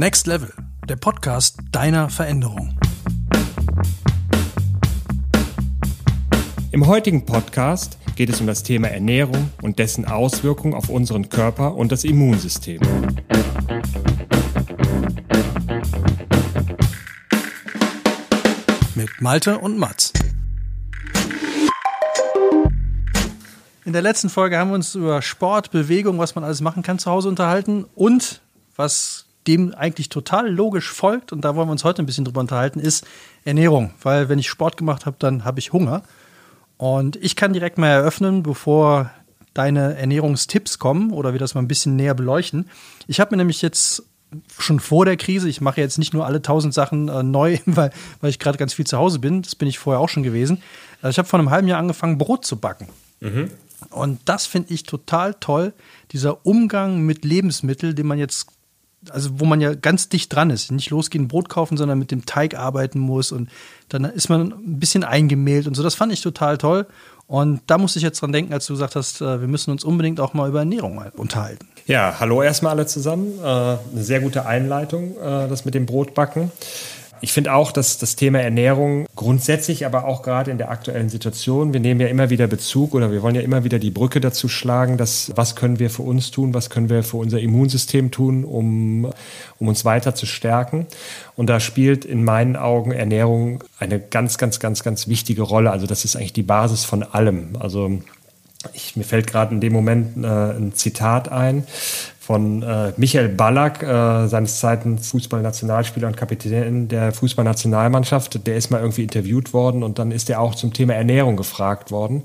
Next Level, der Podcast deiner Veränderung. Im heutigen Podcast geht es um das Thema Ernährung und dessen Auswirkungen auf unseren Körper und das Immunsystem. Mit Malte und Mats. In der letzten Folge haben wir uns über Sport, Bewegung, was man alles machen kann zu Hause unterhalten und was dem eigentlich total logisch folgt, und da wollen wir uns heute ein bisschen drüber unterhalten, ist Ernährung. Weil wenn ich Sport gemacht habe, dann habe ich Hunger. Und ich kann direkt mal eröffnen, bevor deine Ernährungstipps kommen oder wir das mal ein bisschen näher beleuchten. Ich habe mir nämlich jetzt schon vor der Krise, ich mache jetzt nicht nur alle tausend Sachen äh, neu, weil, weil ich gerade ganz viel zu Hause bin, das bin ich vorher auch schon gewesen. Also ich habe vor einem halben Jahr angefangen, Brot zu backen. Mhm. Und das finde ich total toll, dieser Umgang mit Lebensmitteln, den man jetzt also wo man ja ganz dicht dran ist. Nicht losgehen, Brot kaufen, sondern mit dem Teig arbeiten muss und dann ist man ein bisschen eingemehlt und so. Das fand ich total toll. Und da musste ich jetzt dran denken, als du gesagt hast, äh, wir müssen uns unbedingt auch mal über Ernährung unterhalten. Ja, hallo erstmal alle zusammen. Äh, eine sehr gute Einleitung, äh, das mit dem Brotbacken. Ich finde auch, dass das Thema Ernährung grundsätzlich, aber auch gerade in der aktuellen Situation, wir nehmen ja immer wieder Bezug oder wir wollen ja immer wieder die Brücke dazu schlagen, dass was können wir für uns tun, was können wir für unser Immunsystem tun, um, um uns weiter zu stärken. Und da spielt in meinen Augen Ernährung eine ganz, ganz, ganz, ganz wichtige Rolle. Also das ist eigentlich die Basis von allem. Also ich, mir fällt gerade in dem Moment äh, ein Zitat ein von äh, Michael Ballack, äh, seines Zeiten Fußballnationalspieler und Kapitän der Fußballnationalmannschaft. Der ist mal irgendwie interviewt worden und dann ist er auch zum Thema Ernährung gefragt worden.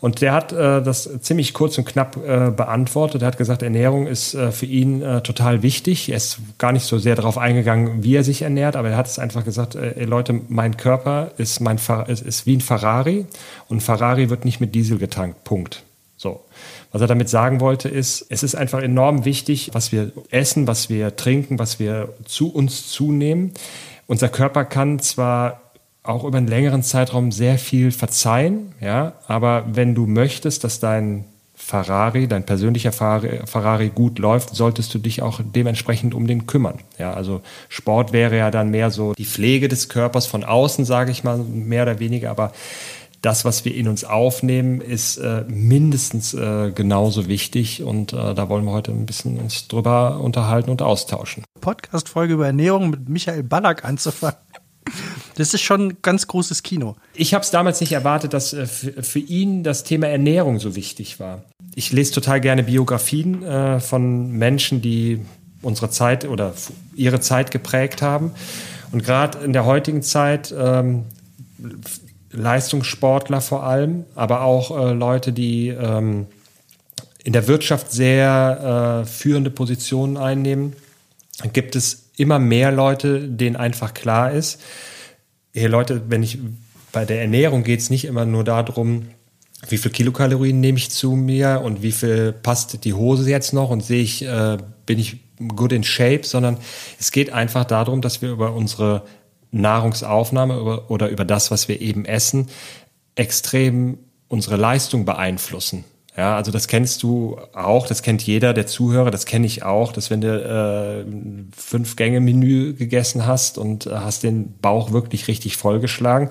Und der hat äh, das ziemlich kurz und knapp äh, beantwortet. Er hat gesagt, Ernährung ist äh, für ihn äh, total wichtig. Er ist gar nicht so sehr darauf eingegangen, wie er sich ernährt, aber er hat es einfach gesagt, äh, Leute, mein Körper ist, mein ist, ist wie ein Ferrari und Ferrari wird nicht mit Diesel getankt. Punkt. So. Was er damit sagen wollte, ist, es ist einfach enorm wichtig, was wir essen, was wir trinken, was wir zu uns zunehmen. Unser Körper kann zwar auch über einen längeren Zeitraum sehr viel verzeihen, ja, aber wenn du möchtest, dass dein Ferrari, dein persönlicher Ferrari gut läuft, solltest du dich auch dementsprechend um den kümmern. Ja, also Sport wäre ja dann mehr so die Pflege des Körpers von außen, sage ich mal, mehr oder weniger, aber das, was wir in uns aufnehmen, ist äh, mindestens äh, genauso wichtig und äh, da wollen wir heute ein bisschen uns drüber unterhalten und austauschen. Podcast-Folge über Ernährung mit Michael Ballack anzufangen. Das ist schon ein ganz großes Kino. Ich habe es damals nicht erwartet, dass äh, für ihn das Thema Ernährung so wichtig war. Ich lese total gerne Biografien äh, von Menschen, die unsere Zeit oder ihre Zeit geprägt haben. Und gerade in der heutigen Zeit ähm, Leistungssportler vor allem, aber auch äh, Leute, die ähm, in der Wirtschaft sehr äh, führende Positionen einnehmen, gibt es immer mehr Leute, denen einfach klar ist, hey Leute, wenn ich bei der Ernährung geht es nicht immer nur darum, wie viel Kilokalorien nehme ich zu mir und wie viel passt die Hose jetzt noch und sehe ich, äh, bin ich good in shape, sondern es geht einfach darum, dass wir über unsere Nahrungsaufnahme oder über das, was wir eben essen, extrem unsere Leistung beeinflussen. Ja, also das kennst du auch, das kennt jeder, der Zuhörer, das kenne ich auch, dass wenn du äh, fünf Gänge Menü gegessen hast und äh, hast den Bauch wirklich richtig vollgeschlagen,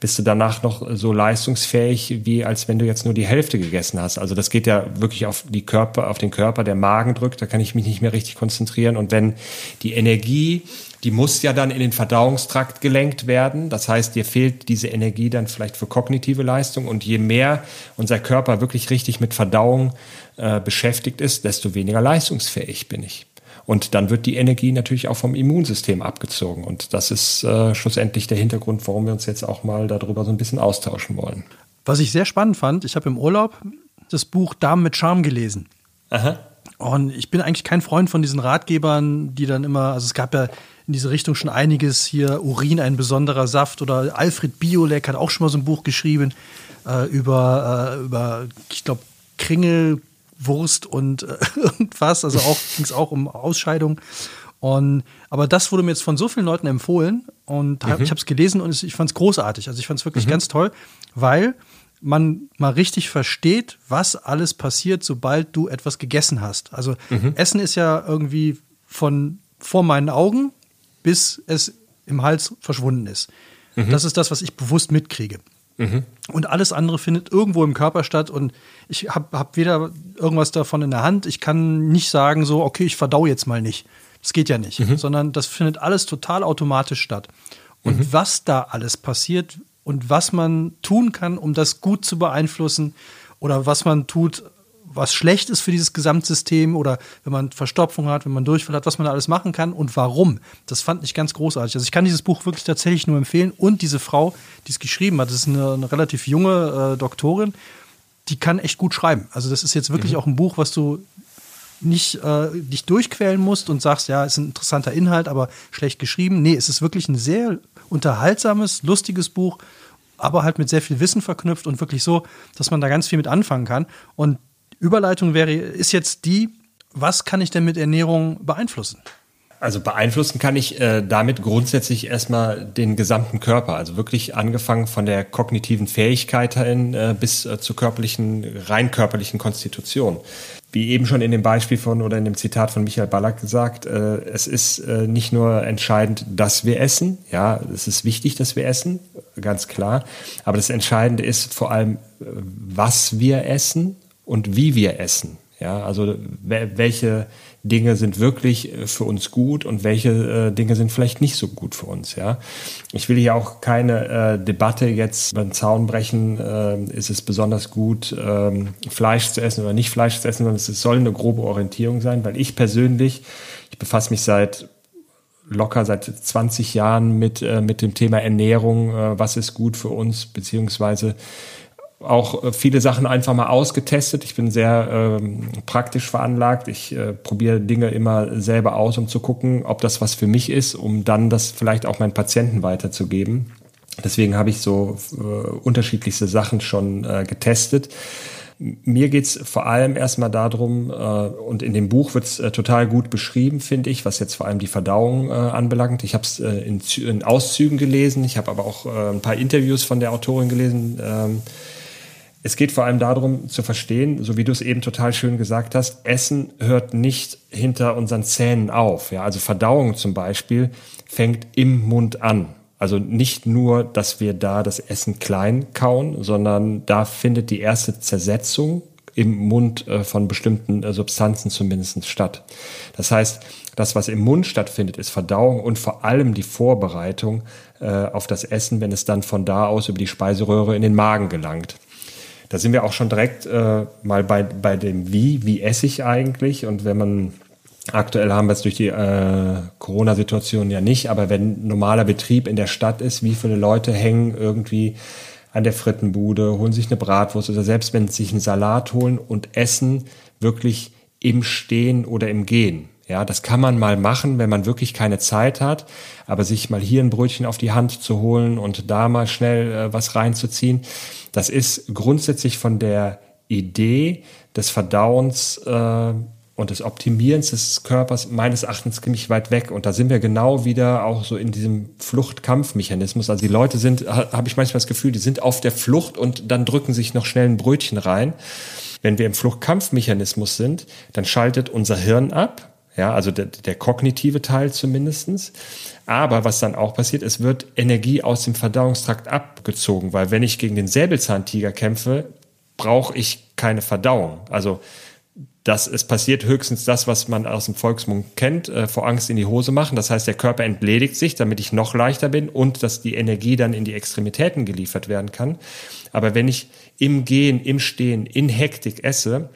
bist du danach noch so leistungsfähig, wie als wenn du jetzt nur die Hälfte gegessen hast. Also das geht ja wirklich auf die Körper, auf den Körper, der Magen drückt, da kann ich mich nicht mehr richtig konzentrieren. Und wenn die Energie die muss ja dann in den Verdauungstrakt gelenkt werden. Das heißt, dir fehlt diese Energie dann vielleicht für kognitive Leistung. Und je mehr unser Körper wirklich richtig mit Verdauung äh, beschäftigt ist, desto weniger leistungsfähig bin ich. Und dann wird die Energie natürlich auch vom Immunsystem abgezogen. Und das ist äh, schlussendlich der Hintergrund, warum wir uns jetzt auch mal darüber so ein bisschen austauschen wollen. Was ich sehr spannend fand, ich habe im Urlaub das Buch Damen mit Charme gelesen. Aha. Und ich bin eigentlich kein Freund von diesen Ratgebern, die dann immer, also es gab ja in diese Richtung schon einiges. Hier Urin, ein besonderer Saft. Oder Alfred Biolek hat auch schon mal so ein Buch geschrieben äh, über, äh, über, ich glaube, Kringelwurst und äh, irgendwas. Also auch ging es auch um Ausscheidung. Und, aber das wurde mir jetzt von so vielen Leuten empfohlen und hab, mhm. ich habe es gelesen und ich fand es großartig. Also ich fand es wirklich mhm. ganz toll, weil man mal richtig versteht, was alles passiert, sobald du etwas gegessen hast. Also mhm. Essen ist ja irgendwie von vor meinen Augen, bis es im Hals verschwunden ist. Mhm. Das ist das, was ich bewusst mitkriege. Mhm. Und alles andere findet irgendwo im Körper statt und ich habe hab weder irgendwas davon in der Hand. Ich kann nicht sagen, so, okay, ich verdau jetzt mal nicht. Das geht ja nicht, mhm. sondern das findet alles total automatisch statt. Und mhm. was da alles passiert und was man tun kann, um das gut zu beeinflussen oder was man tut, was schlecht ist für dieses Gesamtsystem oder wenn man Verstopfung hat, wenn man Durchfall hat, was man da alles machen kann und warum. Das fand ich ganz großartig. Also ich kann dieses Buch wirklich tatsächlich nur empfehlen und diese Frau, die es geschrieben hat, das ist eine, eine relativ junge äh, Doktorin, die kann echt gut schreiben. Also das ist jetzt wirklich mhm. auch ein Buch, was du nicht äh, dich durchquälen musst und sagst, ja, ist ein interessanter Inhalt, aber schlecht geschrieben. Nee, es ist wirklich ein sehr unterhaltsames, lustiges Buch, aber halt mit sehr viel Wissen verknüpft und wirklich so, dass man da ganz viel mit anfangen kann. Und Überleitung wäre, ist jetzt die, was kann ich denn mit Ernährung beeinflussen? Also beeinflussen kann ich äh, damit grundsätzlich erstmal den gesamten Körper, also wirklich angefangen von der kognitiven Fähigkeit hin äh, bis äh, zur körperlichen, rein körperlichen Konstitution. Wie eben schon in dem Beispiel von oder in dem Zitat von Michael Ballack gesagt, äh, es ist äh, nicht nur entscheidend, dass wir essen, ja, es ist wichtig, dass wir essen, ganz klar, aber das Entscheidende ist vor allem, äh, was wir essen und wie wir essen. Ja, also welche Dinge sind wirklich äh, für uns gut und welche äh, Dinge sind vielleicht nicht so gut für uns. Ja, ich will hier auch keine äh, Debatte jetzt beim Zaun brechen. Äh, ist es besonders gut, ähm, Fleisch zu essen oder nicht Fleisch zu essen, sondern es soll eine grobe Orientierung sein, weil ich persönlich, ich befasse mich seit locker seit 20 Jahren mit, äh, mit dem Thema Ernährung. Äh, was ist gut für uns, beziehungsweise auch äh, viele Sachen einfach mal ausgetestet. Ich bin sehr ähm, praktisch veranlagt. Ich äh, probiere Dinge immer selber aus, um zu gucken, ob das was für mich ist, um dann das vielleicht auch meinen Patienten weiterzugeben. Deswegen habe ich so äh, unterschiedlichste Sachen schon äh, getestet. Mir geht's vor allem erstmal darum, äh, und in dem Buch wird's äh, total gut beschrieben, finde ich, was jetzt vor allem die Verdauung äh, anbelangt. Ich habe es äh, in, in, Auszügen gelesen, ich habe aber auch äh, ein paar Interviews von der Autorin gelesen. Ähm, es geht vor allem darum zu verstehen, so wie du es eben total schön gesagt hast, Essen hört nicht hinter unseren Zähnen auf. Ja, also Verdauung zum Beispiel fängt im Mund an. Also nicht nur, dass wir da das Essen klein kauen, sondern da findet die erste Zersetzung im Mund äh, von bestimmten äh, Substanzen zumindest statt. Das heißt, das, was im Mund stattfindet, ist Verdauung und vor allem die Vorbereitung äh, auf das Essen, wenn es dann von da aus über die Speiseröhre in den Magen gelangt. Da sind wir auch schon direkt äh, mal bei, bei dem Wie, wie esse ich eigentlich? Und wenn man, aktuell haben wir es durch die äh, Corona-Situation ja nicht, aber wenn normaler Betrieb in der Stadt ist, wie viele Leute hängen irgendwie an der Frittenbude, holen sich eine Bratwurst oder selbst wenn sie sich einen Salat holen und essen wirklich im Stehen oder im Gehen. Ja, das kann man mal machen, wenn man wirklich keine Zeit hat, aber sich mal hier ein Brötchen auf die Hand zu holen und da mal schnell äh, was reinzuziehen, das ist grundsätzlich von der Idee des Verdauens äh, und des Optimierens des Körpers meines Erachtens ziemlich weit weg. Und da sind wir genau wieder auch so in diesem Fluchtkampfmechanismus. Also die Leute sind, habe ich manchmal das Gefühl, die sind auf der Flucht und dann drücken sich noch schnell ein Brötchen rein. Wenn wir im Fluchtkampfmechanismus sind, dann schaltet unser Hirn ab ja, also der, der kognitive Teil zumindestens. Aber was dann auch passiert, es wird Energie aus dem Verdauungstrakt abgezogen, weil wenn ich gegen den Säbelzahntiger kämpfe, brauche ich keine Verdauung. Also das, es passiert höchstens das, was man aus dem Volksmund kennt, äh, vor Angst in die Hose machen. Das heißt, der Körper entledigt sich, damit ich noch leichter bin und dass die Energie dann in die Extremitäten geliefert werden kann. Aber wenn ich im Gehen, im Stehen, in Hektik esse,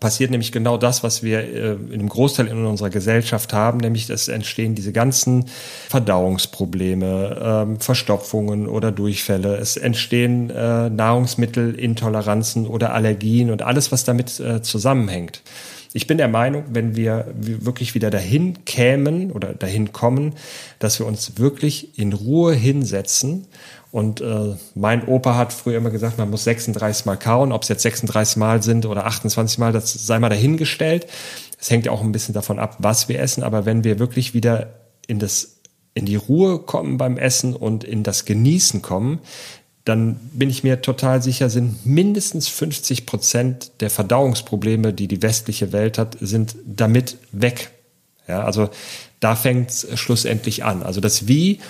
passiert nämlich genau das, was wir äh, in einem Großteil in unserer Gesellschaft haben, nämlich es entstehen diese ganzen Verdauungsprobleme, ähm, Verstopfungen oder Durchfälle. Es entstehen äh, Nahrungsmittelintoleranzen oder Allergien und alles, was damit äh, zusammenhängt. Ich bin der Meinung, wenn wir wirklich wieder dahin kämen oder dahin kommen, dass wir uns wirklich in Ruhe hinsetzen und äh, mein Opa hat früher immer gesagt, man muss 36 Mal kauen. Ob es jetzt 36 Mal sind oder 28 Mal, das sei mal dahingestellt. Es hängt ja auch ein bisschen davon ab, was wir essen. Aber wenn wir wirklich wieder in das, in die Ruhe kommen beim Essen und in das Genießen kommen, dann bin ich mir total sicher, sind mindestens 50 Prozent der Verdauungsprobleme, die die westliche Welt hat, sind damit weg. Ja, also da fängt es schlussendlich an. Also das Wie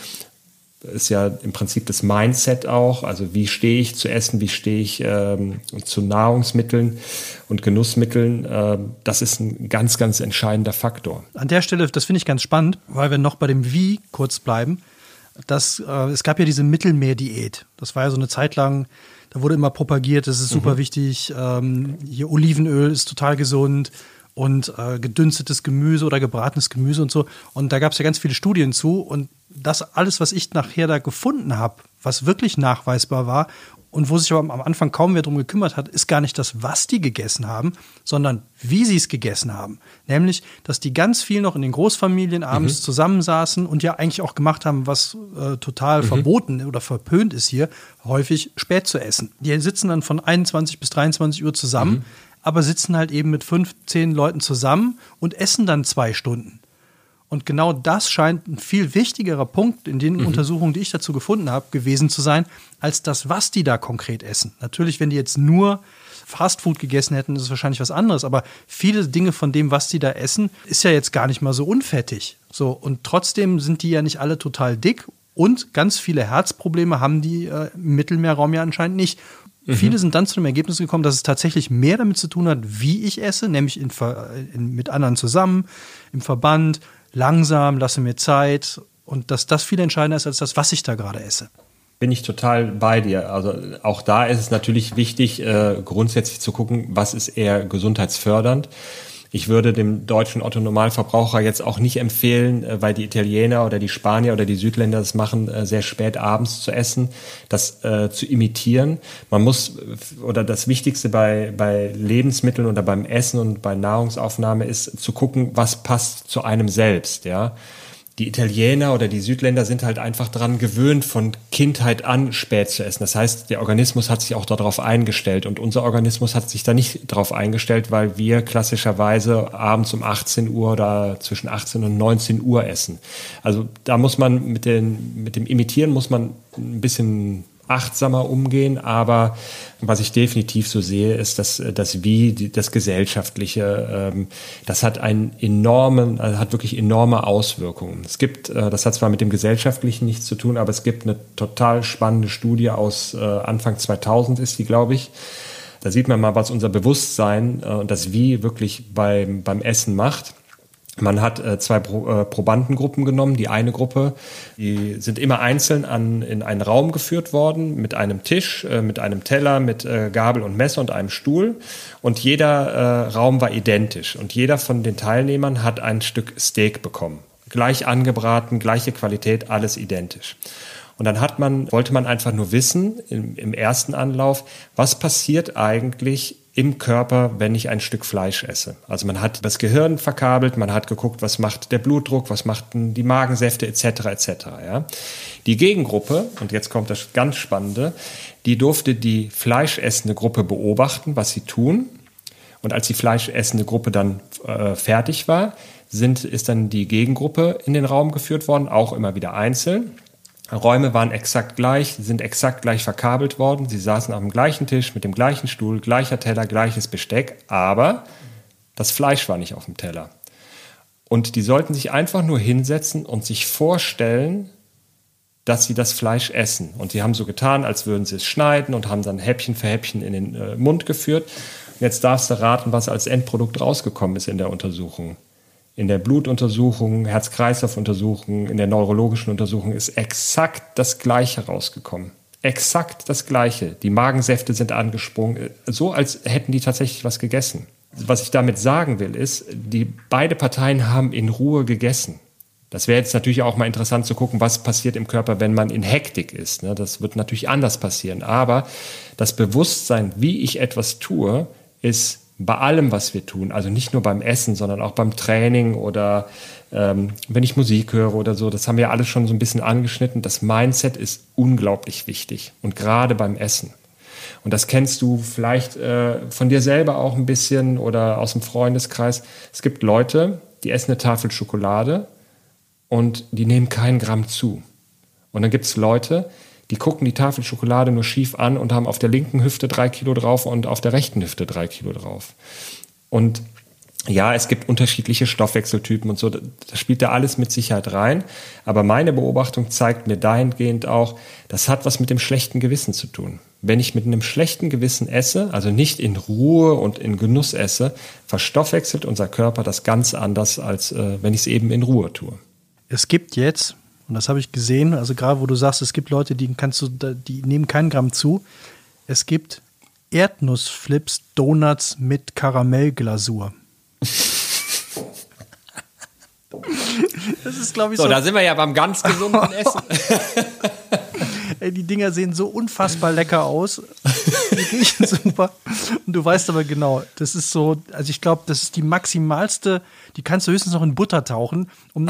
ist ja im Prinzip das Mindset auch. Also wie stehe ich zu Essen, wie stehe ich ähm, zu Nahrungsmitteln und Genussmitteln. Ähm, das ist ein ganz, ganz entscheidender Faktor. An der Stelle, das finde ich ganz spannend, weil wir noch bei dem Wie kurz bleiben. Das, äh, es gab ja diese Mittelmeerdiät. Das war ja so eine Zeit lang, da wurde immer propagiert, das ist super mhm. wichtig. Ähm, hier Olivenöl ist total gesund und äh, gedünstetes Gemüse oder gebratenes Gemüse und so. Und da gab es ja ganz viele Studien zu. Und das alles, was ich nachher da gefunden habe, was wirklich nachweisbar war und wo sich aber am Anfang kaum wer drum gekümmert hat, ist gar nicht das, was die gegessen haben, sondern wie sie es gegessen haben. Nämlich, dass die ganz viel noch in den Großfamilien abends mhm. zusammensaßen und ja eigentlich auch gemacht haben, was äh, total mhm. verboten oder verpönt ist hier, häufig spät zu essen. Die sitzen dann von 21 bis 23 Uhr zusammen. Mhm aber sitzen halt eben mit fünf, zehn Leuten zusammen und essen dann zwei Stunden. Und genau das scheint ein viel wichtigerer Punkt in den mhm. Untersuchungen, die ich dazu gefunden habe, gewesen zu sein, als das, was die da konkret essen. Natürlich, wenn die jetzt nur Fastfood gegessen hätten, ist es wahrscheinlich was anderes. Aber viele Dinge von dem, was die da essen, ist ja jetzt gar nicht mal so unfettig. So, und trotzdem sind die ja nicht alle total dick. Und ganz viele Herzprobleme haben die äh, im Mittelmeerraum ja anscheinend nicht. Mhm. Viele sind dann zu dem Ergebnis gekommen, dass es tatsächlich mehr damit zu tun hat, wie ich esse, nämlich in, in, mit anderen zusammen, im Verband, langsam, lasse mir Zeit und dass das viel entscheidender ist als das, was ich da gerade esse. Bin ich total bei dir. Also auch da ist es natürlich wichtig, äh, grundsätzlich zu gucken, was ist eher gesundheitsfördernd ich würde dem deutschen Otto-Normalverbraucher jetzt auch nicht empfehlen, äh, weil die Italiener oder die Spanier oder die Südländer das machen, äh, sehr spät abends zu essen, das äh, zu imitieren. Man muss, äh, oder das Wichtigste bei, bei Lebensmitteln oder beim Essen und bei Nahrungsaufnahme ist zu gucken, was passt zu einem selbst, ja die Italiener oder die Südländer sind halt einfach daran gewöhnt, von Kindheit an spät zu essen. Das heißt, der Organismus hat sich auch darauf eingestellt und unser Organismus hat sich da nicht darauf eingestellt, weil wir klassischerweise abends um 18 Uhr oder zwischen 18 und 19 Uhr essen. Also da muss man mit, den, mit dem Imitieren muss man ein bisschen achtsamer umgehen. Aber was ich definitiv so sehe, ist, dass das Wie, das Gesellschaftliche, ähm, das hat einen enormen, also hat wirklich enorme Auswirkungen. Es gibt, äh, das hat zwar mit dem Gesellschaftlichen nichts zu tun, aber es gibt eine total spannende Studie aus äh, Anfang 2000 ist die, glaube ich. Da sieht man mal, was unser Bewusstsein äh, und das Wie wirklich beim, beim Essen macht. Man hat äh, zwei Pro, äh, Probandengruppen genommen. Die eine Gruppe, die sind immer einzeln an, in einen Raum geführt worden mit einem Tisch, äh, mit einem Teller, mit äh, Gabel und Messer und einem Stuhl. Und jeder äh, Raum war identisch. Und jeder von den Teilnehmern hat ein Stück Steak bekommen. Gleich angebraten, gleiche Qualität, alles identisch. Und dann hat man, wollte man einfach nur wissen im, im ersten Anlauf, was passiert eigentlich im Körper, wenn ich ein Stück Fleisch esse. Also man hat das Gehirn verkabelt, man hat geguckt, was macht der Blutdruck, was machten die Magensäfte etc. etc. Ja. Die Gegengruppe, und jetzt kommt das ganz Spannende, die durfte die fleischessende Gruppe beobachten, was sie tun. Und als die fleischessende Gruppe dann äh, fertig war, sind, ist dann die Gegengruppe in den Raum geführt worden, auch immer wieder einzeln. Räume waren exakt gleich, sind exakt gleich verkabelt worden. Sie saßen am gleichen Tisch mit dem gleichen Stuhl, gleicher Teller, gleiches Besteck, aber das Fleisch war nicht auf dem Teller. Und die sollten sich einfach nur hinsetzen und sich vorstellen, dass sie das Fleisch essen. Und sie haben so getan, als würden sie es schneiden und haben dann Häppchen für Häppchen in den äh, Mund geführt. jetzt darfst du raten, was als Endprodukt rausgekommen ist in der Untersuchung in der Blutuntersuchung, Herz-Kreislauf-Untersuchung, in der neurologischen Untersuchung ist exakt das Gleiche rausgekommen. Exakt das Gleiche. Die Magensäfte sind angesprungen, so als hätten die tatsächlich was gegessen. Was ich damit sagen will, ist, die beide Parteien haben in Ruhe gegessen. Das wäre jetzt natürlich auch mal interessant zu gucken, was passiert im Körper, wenn man in Hektik ist. Ne? Das wird natürlich anders passieren. Aber das Bewusstsein, wie ich etwas tue, ist bei allem, was wir tun, also nicht nur beim Essen, sondern auch beim Training oder ähm, wenn ich Musik höre oder so, das haben wir alles schon so ein bisschen angeschnitten. Das Mindset ist unglaublich wichtig und gerade beim Essen. Und das kennst du vielleicht äh, von dir selber auch ein bisschen oder aus dem Freundeskreis. Es gibt Leute, die essen eine Tafel Schokolade und die nehmen keinen Gramm zu. Und dann gibt es Leute, die gucken die Tafel Schokolade nur schief an und haben auf der linken Hüfte drei Kilo drauf und auf der rechten Hüfte drei Kilo drauf. Und Ja, es gibt unterschiedliche Stoffwechseltypen und so. Das spielt da alles mit Sicherheit rein. Aber meine Beobachtung zeigt mir dahingehend auch, das hat was mit dem schlechten Gewissen zu tun. Wenn ich mit einem schlechten Gewissen esse, also nicht in Ruhe und in Genuss esse, verstoffwechselt unser Körper das ganz anders, als äh, wenn ich es eben in Ruhe tue. Es gibt jetzt, und das habe ich gesehen, also gerade wo du sagst, es gibt Leute, die kannst du, die nehmen keinen Gramm zu. Es gibt Erdnussflips, Donuts mit Karamellglasur. Das ist, glaube ich, so. So, da sind wir ja beim ganz gesunden Essen. Ey, die Dinger sehen so unfassbar lecker aus. Die riechen super. Und du weißt aber genau, das ist so, also ich glaube, das ist die maximalste, die kannst du höchstens noch in Butter tauchen, um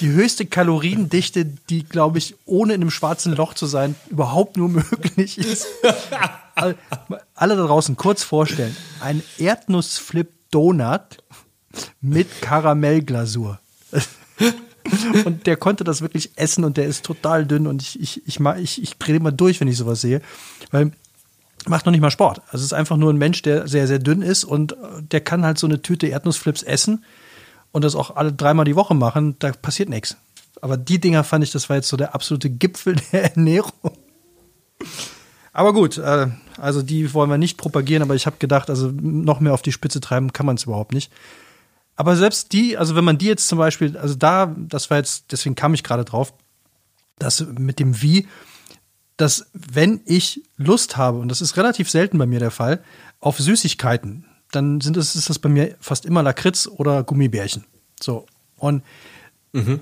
die höchste Kaloriendichte, die, glaube ich, ohne in einem schwarzen Loch zu sein, überhaupt nur möglich ist. Alle da draußen kurz vorstellen. Ein Erdnussflip Donut mit Karamellglasur. und der konnte das wirklich essen und der ist total dünn und ich, ich, ich, ich, ich drehe immer durch, wenn ich sowas sehe. Weil macht noch nicht mal Sport. Also es ist einfach nur ein Mensch, der sehr, sehr dünn ist und der kann halt so eine Tüte Erdnussflips essen und das auch alle dreimal die Woche machen, da passiert nichts. Aber die Dinger fand ich, das war jetzt so der absolute Gipfel der Ernährung. Aber gut, äh, also die wollen wir nicht propagieren, aber ich habe gedacht, also noch mehr auf die Spitze treiben kann man es überhaupt nicht. Aber selbst die, also wenn man die jetzt zum Beispiel, also da, das war jetzt, deswegen kam ich gerade drauf, dass mit dem Wie, dass wenn ich Lust habe, und das ist relativ selten bei mir der Fall, auf Süßigkeiten, dann sind es, ist das bei mir fast immer Lakritz oder Gummibärchen. So. Und mhm.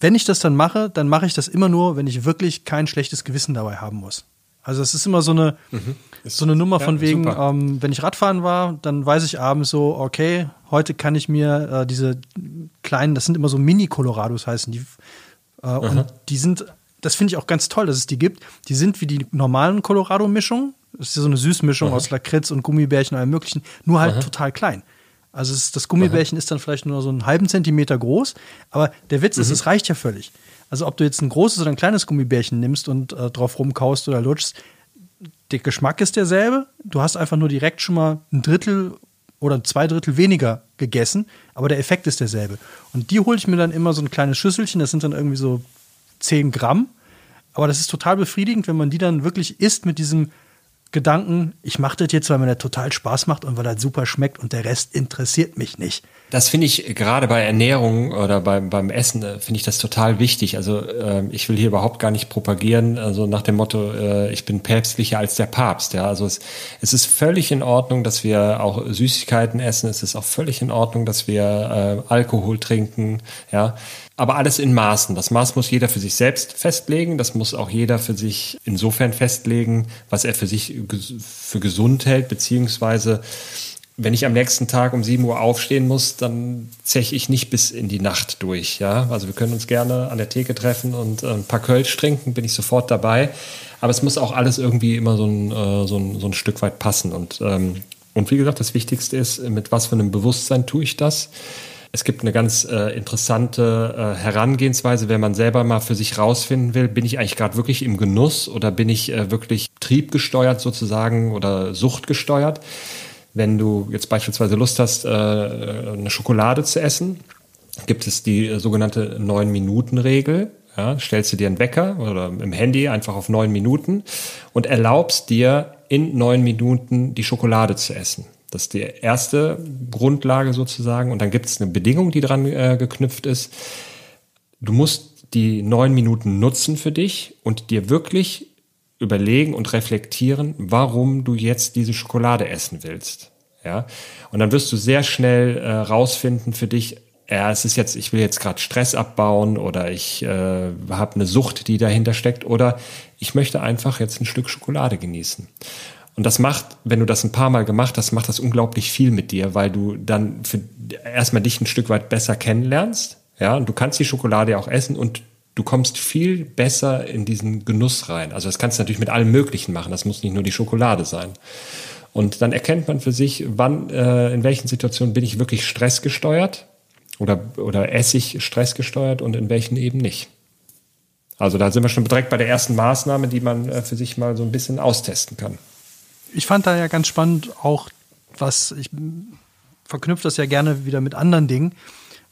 wenn ich das dann mache, dann mache ich das immer nur, wenn ich wirklich kein schlechtes Gewissen dabei haben muss. Also es ist immer so eine, mhm. so eine Nummer von wegen, ähm, wenn ich Radfahren war, dann weiß ich abends so, okay, heute kann ich mir äh, diese kleinen, das sind immer so Mini-Colorados heißen die. Äh, und die sind, das finde ich auch ganz toll, dass es die gibt. Die sind wie die normalen Colorado-Mischungen. Das ist so eine Süßmischung Aha. aus Lakritz und Gummibärchen und allem möglichen, nur halt Aha. total klein. Also es, das Gummibärchen Aha. ist dann vielleicht nur so einen halben Zentimeter groß, aber der Witz mhm. ist, es reicht ja völlig. Also ob du jetzt ein großes oder ein kleines Gummibärchen nimmst und äh, drauf rumkaust oder lutschst, der Geschmack ist derselbe. Du hast einfach nur direkt schon mal ein Drittel oder zwei Drittel weniger gegessen, aber der Effekt ist derselbe. Und die hole ich mir dann immer so ein kleines Schüsselchen, das sind dann irgendwie so 10 Gramm. Aber das ist total befriedigend, wenn man die dann wirklich isst mit diesem Gedanken, ich mache das jetzt, weil mir das total Spaß macht und weil das super schmeckt und der Rest interessiert mich nicht. Das finde ich gerade bei Ernährung oder beim, beim Essen, äh, finde ich das total wichtig. Also äh, ich will hier überhaupt gar nicht propagieren, also nach dem Motto, äh, ich bin päpstlicher als der Papst. Ja, also es, es ist völlig in Ordnung, dass wir auch Süßigkeiten essen. Es ist auch völlig in Ordnung, dass wir äh, Alkohol trinken. Ja, aber alles in Maßen. Das Maß muss jeder für sich selbst festlegen. Das muss auch jeder für sich insofern festlegen, was er für sich für gesund hält, beziehungsweise wenn ich am nächsten Tag um 7 Uhr aufstehen muss, dann zeche ich nicht bis in die Nacht durch. Ja? Also wir können uns gerne an der Theke treffen und äh, ein paar Kölsch trinken, bin ich sofort dabei. Aber es muss auch alles irgendwie immer so ein, äh, so ein, so ein Stück weit passen. Und, ähm, und wie gesagt, das Wichtigste ist, mit was für einem Bewusstsein tue ich das. Es gibt eine ganz äh, interessante äh, Herangehensweise, wenn man selber mal für sich rausfinden will, bin ich eigentlich gerade wirklich im Genuss oder bin ich äh, wirklich triebgesteuert sozusagen oder suchtgesteuert? Wenn du jetzt beispielsweise Lust hast, äh, eine Schokolade zu essen, gibt es die äh, sogenannte 9-Minuten-Regel. Ja, stellst du dir einen Wecker oder im Handy einfach auf neun Minuten und erlaubst dir in neun Minuten die Schokolade zu essen. Das ist die erste Grundlage sozusagen. Und dann gibt es eine Bedingung, die dran äh, geknüpft ist. Du musst die neun Minuten nutzen für dich und dir wirklich überlegen und reflektieren, warum du jetzt diese Schokolade essen willst. Ja, und dann wirst du sehr schnell äh, rausfinden für dich, ja, es ist jetzt, ich will jetzt gerade Stress abbauen oder ich äh, habe eine Sucht, die dahinter steckt oder ich möchte einfach jetzt ein Stück Schokolade genießen. Und das macht, wenn du das ein paar Mal gemacht hast, macht das unglaublich viel mit dir, weil du dann für erstmal dich ein Stück weit besser kennenlernst. Ja, und du kannst die Schokolade auch essen und du kommst viel besser in diesen Genuss rein. Also das kannst du natürlich mit allem Möglichen machen. Das muss nicht nur die Schokolade sein. Und dann erkennt man für sich, wann, äh, in welchen Situationen bin ich wirklich stressgesteuert oder, oder esse ich stressgesteuert und in welchen eben nicht. Also da sind wir schon direkt bei der ersten Maßnahme, die man äh, für sich mal so ein bisschen austesten kann. Ich fand da ja ganz spannend auch, was ich verknüpft das ja gerne wieder mit anderen Dingen.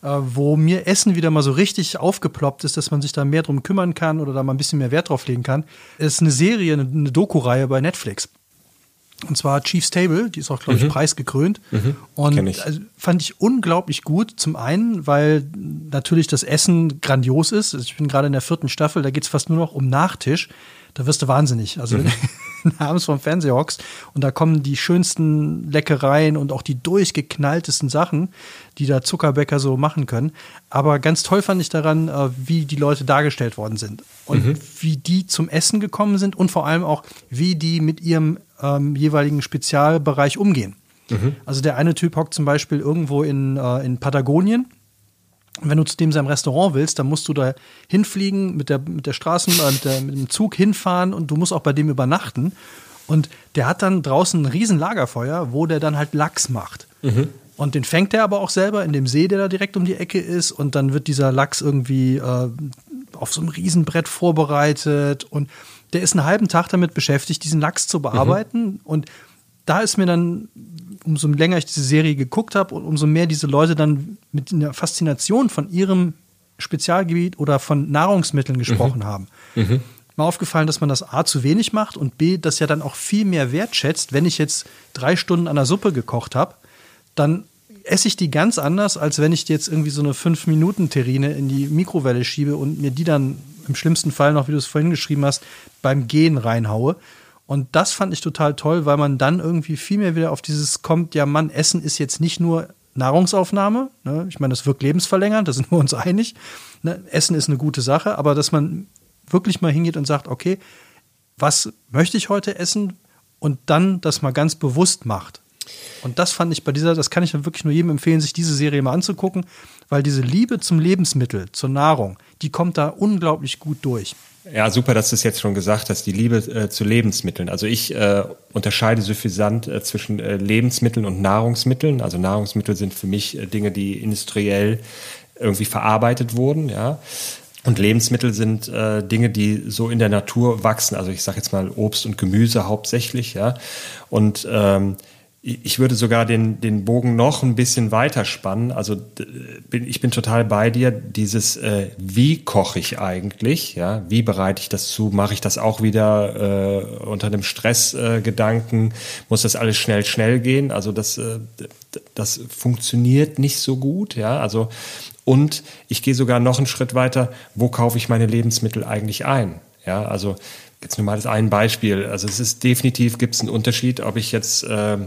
Äh, wo mir Essen wieder mal so richtig aufgeploppt ist, dass man sich da mehr drum kümmern kann oder da mal ein bisschen mehr Wert drauf legen kann, ist eine Serie, eine, eine Doku-Reihe bei Netflix. Und zwar Chief's Table, die ist auch, glaube ich, mhm. preisgekrönt. Mhm. Und ich. Also, fand ich unglaublich gut. Zum einen, weil natürlich das Essen grandios ist. Also ich bin gerade in der vierten Staffel, da geht es fast nur noch um Nachtisch. Da wirst du wahnsinnig. Also mhm. abends vom Fernseher hockst und da kommen die schönsten Leckereien und auch die durchgeknalltesten Sachen, die da Zuckerbäcker so machen können. Aber ganz toll fand ich daran, äh, wie die Leute dargestellt worden sind und mhm. wie die zum Essen gekommen sind und vor allem auch, wie die mit ihrem ähm, jeweiligen Spezialbereich umgehen. Mhm. Also der eine Typ hockt zum Beispiel irgendwo in, äh, in Patagonien wenn du zu dem seinem Restaurant willst, dann musst du da hinfliegen, mit der, mit der Straßen, äh, mit, der, mit dem Zug hinfahren und du musst auch bei dem übernachten. Und der hat dann draußen ein riesen Lagerfeuer, wo der dann halt Lachs macht. Mhm. Und den fängt er aber auch selber in dem See, der da direkt um die Ecke ist. Und dann wird dieser Lachs irgendwie äh, auf so einem Riesenbrett vorbereitet. Und der ist einen halben Tag damit beschäftigt, diesen Lachs zu bearbeiten. Mhm. Und da ist mir dann umso länger ich diese Serie geguckt habe und umso mehr diese Leute dann mit einer Faszination von ihrem Spezialgebiet oder von Nahrungsmitteln gesprochen mhm. haben. Mhm. Mal aufgefallen, dass man das A zu wenig macht und B, das ja dann auch viel mehr wertschätzt. Wenn ich jetzt drei Stunden an der Suppe gekocht habe, dann esse ich die ganz anders, als wenn ich jetzt irgendwie so eine 5-Minuten-Terrine in die Mikrowelle schiebe und mir die dann im schlimmsten Fall noch, wie du es vorhin geschrieben hast, beim Gehen reinhaue. Und das fand ich total toll, weil man dann irgendwie viel mehr wieder auf dieses kommt, ja, Mann, Essen ist jetzt nicht nur Nahrungsaufnahme. Ne? Ich meine, das wirkt lebensverlängernd, da sind wir uns einig. Ne? Essen ist eine gute Sache, aber dass man wirklich mal hingeht und sagt, okay, was möchte ich heute essen? Und dann das mal ganz bewusst macht. Und das fand ich bei dieser, das kann ich dann wirklich nur jedem empfehlen, sich diese Serie mal anzugucken, weil diese Liebe zum Lebensmittel, zur Nahrung, die kommt da unglaublich gut durch. Ja, super, dass du es jetzt schon gesagt hast, die Liebe äh, zu Lebensmitteln. Also ich äh, unterscheide suffisant äh, zwischen äh, Lebensmitteln und Nahrungsmitteln. Also Nahrungsmittel sind für mich äh, Dinge, die industriell irgendwie verarbeitet wurden, ja. Und Lebensmittel sind äh, Dinge, die so in der Natur wachsen. Also ich sage jetzt mal Obst und Gemüse hauptsächlich, ja. Und ähm, ich würde sogar den, den Bogen noch ein bisschen weiter spannen. Also bin, ich bin total bei dir. Dieses, äh, wie koche ich eigentlich? Ja, wie bereite ich das zu? Mache ich das auch wieder äh, unter dem Stressgedanken? Äh, Muss das alles schnell, schnell gehen? Also das, äh, das funktioniert nicht so gut. Ja, also und ich gehe sogar noch einen Schritt weiter. Wo kaufe ich meine Lebensmittel eigentlich ein? Ja, also jetzt nur mal das ein Beispiel. Also es ist definitiv gibt es einen Unterschied, ob ich jetzt äh,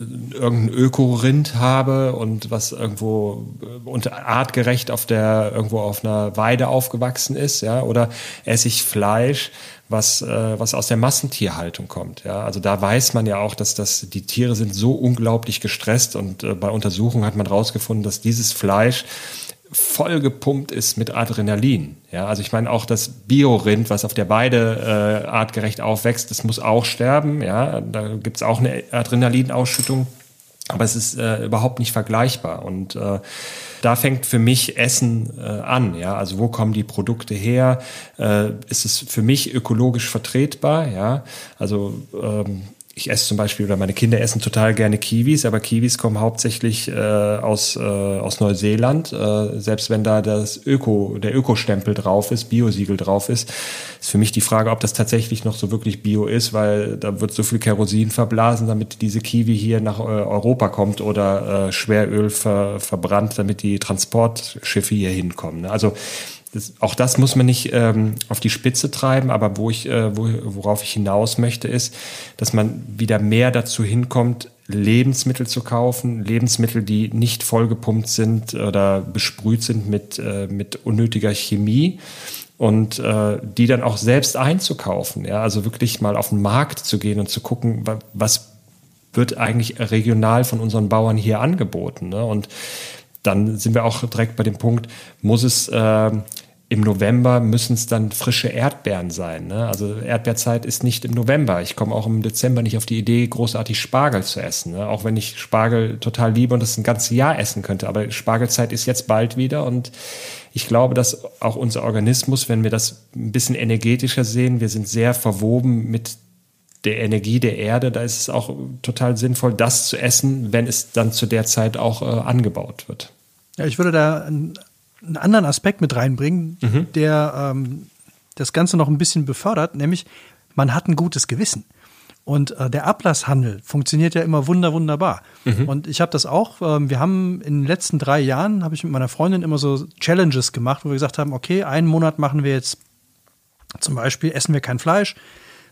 irgendein Ökorind habe und was irgendwo äh, unter artgerecht auf der irgendwo auf einer Weide aufgewachsen ist, ja, oder esse ich Fleisch, was äh, was aus der Massentierhaltung kommt, ja. Also da weiß man ja auch, dass das die Tiere sind so unglaublich gestresst und äh, bei Untersuchungen hat man herausgefunden, dass dieses Fleisch voll gepumpt ist mit Adrenalin. Ja, also ich meine auch das Biorind, was auf der Weide äh, artgerecht aufwächst, das muss auch sterben. Ja, da gibt's auch eine Adrenalinausschüttung, aber es ist äh, überhaupt nicht vergleichbar. Und äh, da fängt für mich Essen äh, an. Ja, also wo kommen die Produkte her? Äh, ist es für mich ökologisch vertretbar? Ja, also ähm, ich esse zum Beispiel oder meine Kinder essen total gerne Kiwis, aber Kiwis kommen hauptsächlich äh, aus, äh, aus Neuseeland. Äh, selbst wenn da das Öko, der Ökostempel drauf ist, Biosiegel drauf ist, ist für mich die Frage, ob das tatsächlich noch so wirklich Bio ist, weil da wird so viel Kerosin verblasen, damit diese Kiwi hier nach äh, Europa kommt oder äh, Schweröl ver, verbrannt, damit die Transportschiffe hier hinkommen. Ne? Also das, auch das muss man nicht ähm, auf die Spitze treiben, aber wo ich, äh, wo, worauf ich hinaus möchte, ist, dass man wieder mehr dazu hinkommt, Lebensmittel zu kaufen, Lebensmittel, die nicht vollgepumpt sind oder besprüht sind mit, äh, mit unnötiger Chemie und äh, die dann auch selbst einzukaufen. Ja? Also wirklich mal auf den Markt zu gehen und zu gucken, was wird eigentlich regional von unseren Bauern hier angeboten. Ne? Und dann sind wir auch direkt bei dem Punkt, muss es äh, im November müssen es dann frische Erdbeeren sein. Ne? Also Erdbeerzeit ist nicht im November. Ich komme auch im Dezember nicht auf die Idee, großartig Spargel zu essen. Ne? Auch wenn ich Spargel total liebe und das ein ganzes Jahr essen könnte. Aber Spargelzeit ist jetzt bald wieder und ich glaube, dass auch unser Organismus, wenn wir das ein bisschen energetischer sehen, wir sind sehr verwoben mit der Energie der Erde, da ist es auch total sinnvoll, das zu essen, wenn es dann zu der Zeit auch äh, angebaut wird. Ja, ich würde da einen, anderen Aspekt mit reinbringen, mhm. der ähm, das Ganze noch ein bisschen befördert, nämlich man hat ein gutes Gewissen. Und äh, der Ablasshandel funktioniert ja immer wunder, wunderbar. Mhm. Und ich habe das auch, äh, wir haben in den letzten drei Jahren, habe ich mit meiner Freundin immer so Challenges gemacht, wo wir gesagt haben, okay, einen Monat machen wir jetzt zum Beispiel, essen wir kein Fleisch,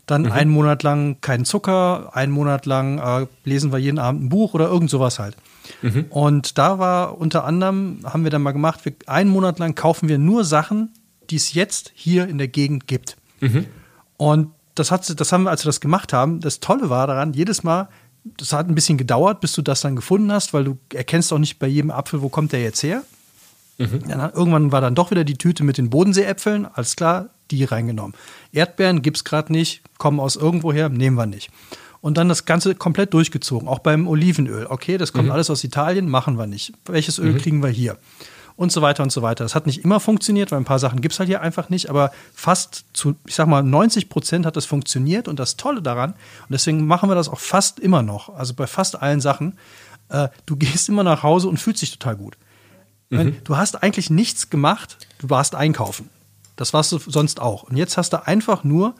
dann mhm. einen Monat lang keinen Zucker, einen Monat lang äh, lesen wir jeden Abend ein Buch oder irgend sowas halt. Mhm. Und da war unter anderem, haben wir dann mal gemacht, wir, einen Monat lang kaufen wir nur Sachen, die es jetzt hier in der Gegend gibt. Mhm. Und das, hat, das haben wir, als wir das gemacht haben, das Tolle war daran, jedes Mal, das hat ein bisschen gedauert, bis du das dann gefunden hast, weil du erkennst auch nicht bei jedem Apfel, wo kommt der jetzt her. Mhm. Dann, irgendwann war dann doch wieder die Tüte mit den Bodenseeäpfeln, alles klar, die reingenommen. Erdbeeren gibt es gerade nicht, kommen aus irgendwoher, nehmen wir nicht. Und dann das Ganze komplett durchgezogen, auch beim Olivenöl. Okay, das kommt mhm. alles aus Italien, machen wir nicht. Welches Öl mhm. kriegen wir hier? Und so weiter und so weiter. Das hat nicht immer funktioniert, weil ein paar Sachen gibt es halt hier einfach nicht, aber fast zu, ich sag mal, 90 Prozent hat das funktioniert. Und das Tolle daran, und deswegen machen wir das auch fast immer noch, also bei fast allen Sachen, äh, du gehst immer nach Hause und fühlst dich total gut. Mhm. Du hast eigentlich nichts gemacht, du warst einkaufen. Das warst du sonst auch. Und jetzt hast du einfach nur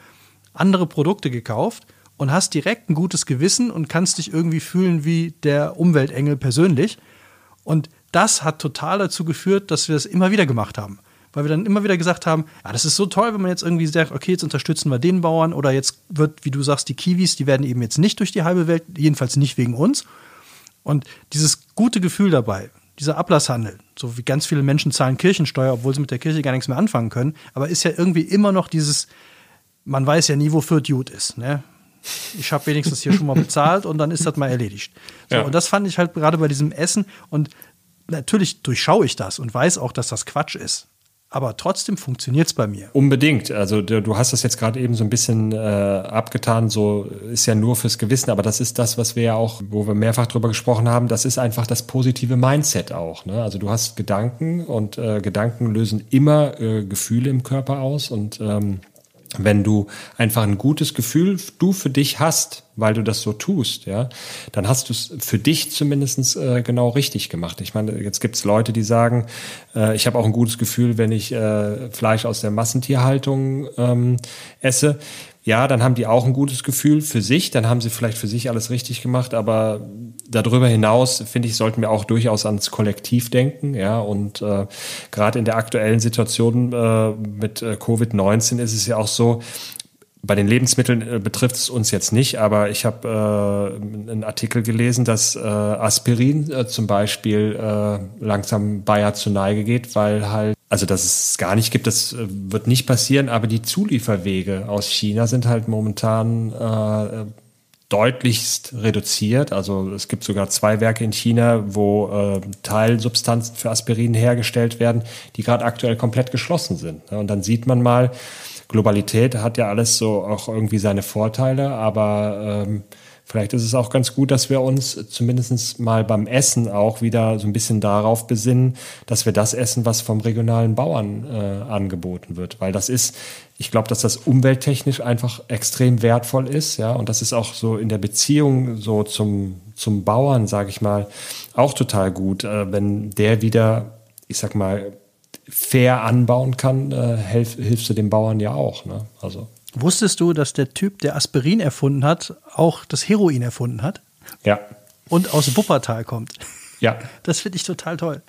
andere Produkte gekauft und hast direkt ein gutes Gewissen und kannst dich irgendwie fühlen wie der Umweltengel persönlich. Und das hat total dazu geführt, dass wir das immer wieder gemacht haben. Weil wir dann immer wieder gesagt haben, ja, das ist so toll, wenn man jetzt irgendwie sagt, okay, jetzt unterstützen wir den Bauern oder jetzt wird, wie du sagst, die Kiwis, die werden eben jetzt nicht durch die halbe Welt, jedenfalls nicht wegen uns. Und dieses gute Gefühl dabei, dieser Ablasshandel, so wie ganz viele Menschen zahlen Kirchensteuer, obwohl sie mit der Kirche gar nichts mehr anfangen können, aber ist ja irgendwie immer noch dieses, man weiß ja nie, wofür gut ist. Ne? Ich habe wenigstens hier schon mal bezahlt und dann ist das mal erledigt. So, ja. Und das fand ich halt gerade bei diesem Essen und natürlich durchschaue ich das und weiß auch, dass das Quatsch ist. Aber trotzdem funktioniert es bei mir. Unbedingt. Also du hast das jetzt gerade eben so ein bisschen äh, abgetan, so ist ja nur fürs Gewissen, aber das ist das, was wir ja auch, wo wir mehrfach drüber gesprochen haben, das ist einfach das positive Mindset auch. Ne? Also du hast Gedanken und äh, Gedanken lösen immer äh, Gefühle im Körper aus und ähm, wenn du einfach ein gutes Gefühl du für dich hast, weil du das so tust, ja, dann hast du es für dich zumindest äh, genau richtig gemacht. Ich meine, jetzt gibt es Leute, die sagen, äh, ich habe auch ein gutes Gefühl, wenn ich äh, Fleisch aus der Massentierhaltung ähm, esse ja, dann haben die auch ein gutes Gefühl für sich, dann haben sie vielleicht für sich alles richtig gemacht, aber darüber hinaus, finde ich, sollten wir auch durchaus ans Kollektiv denken, ja, und äh, gerade in der aktuellen Situation äh, mit äh, Covid-19 ist es ja auch so, bei den Lebensmitteln äh, betrifft es uns jetzt nicht, aber ich habe äh, einen Artikel gelesen, dass äh, Aspirin äh, zum Beispiel äh, langsam Bayer zu Neige geht, weil halt, also dass es gar nicht gibt, das äh, wird nicht passieren, aber die Zulieferwege aus China sind halt momentan äh, deutlichst reduziert. Also es gibt sogar zwei Werke in China, wo äh, Teilsubstanzen für Aspirin hergestellt werden, die gerade aktuell komplett geschlossen sind. Und dann sieht man mal, Globalität hat ja alles so auch irgendwie seine Vorteile, aber ähm, vielleicht ist es auch ganz gut, dass wir uns zumindest mal beim Essen auch wieder so ein bisschen darauf besinnen, dass wir das essen, was vom regionalen Bauern äh, angeboten wird. Weil das ist, ich glaube, dass das umwelttechnisch einfach extrem wertvoll ist, ja, und das ist auch so in der Beziehung so zum, zum Bauern, sage ich mal, auch total gut, äh, wenn der wieder, ich sag mal, fair anbauen kann, äh, hilf, hilfst du dem Bauern ja auch. Ne? Also. Wusstest du, dass der Typ, der Aspirin erfunden hat, auch das Heroin erfunden hat? Ja. Und aus Wuppertal kommt. Ja. Das finde ich total toll.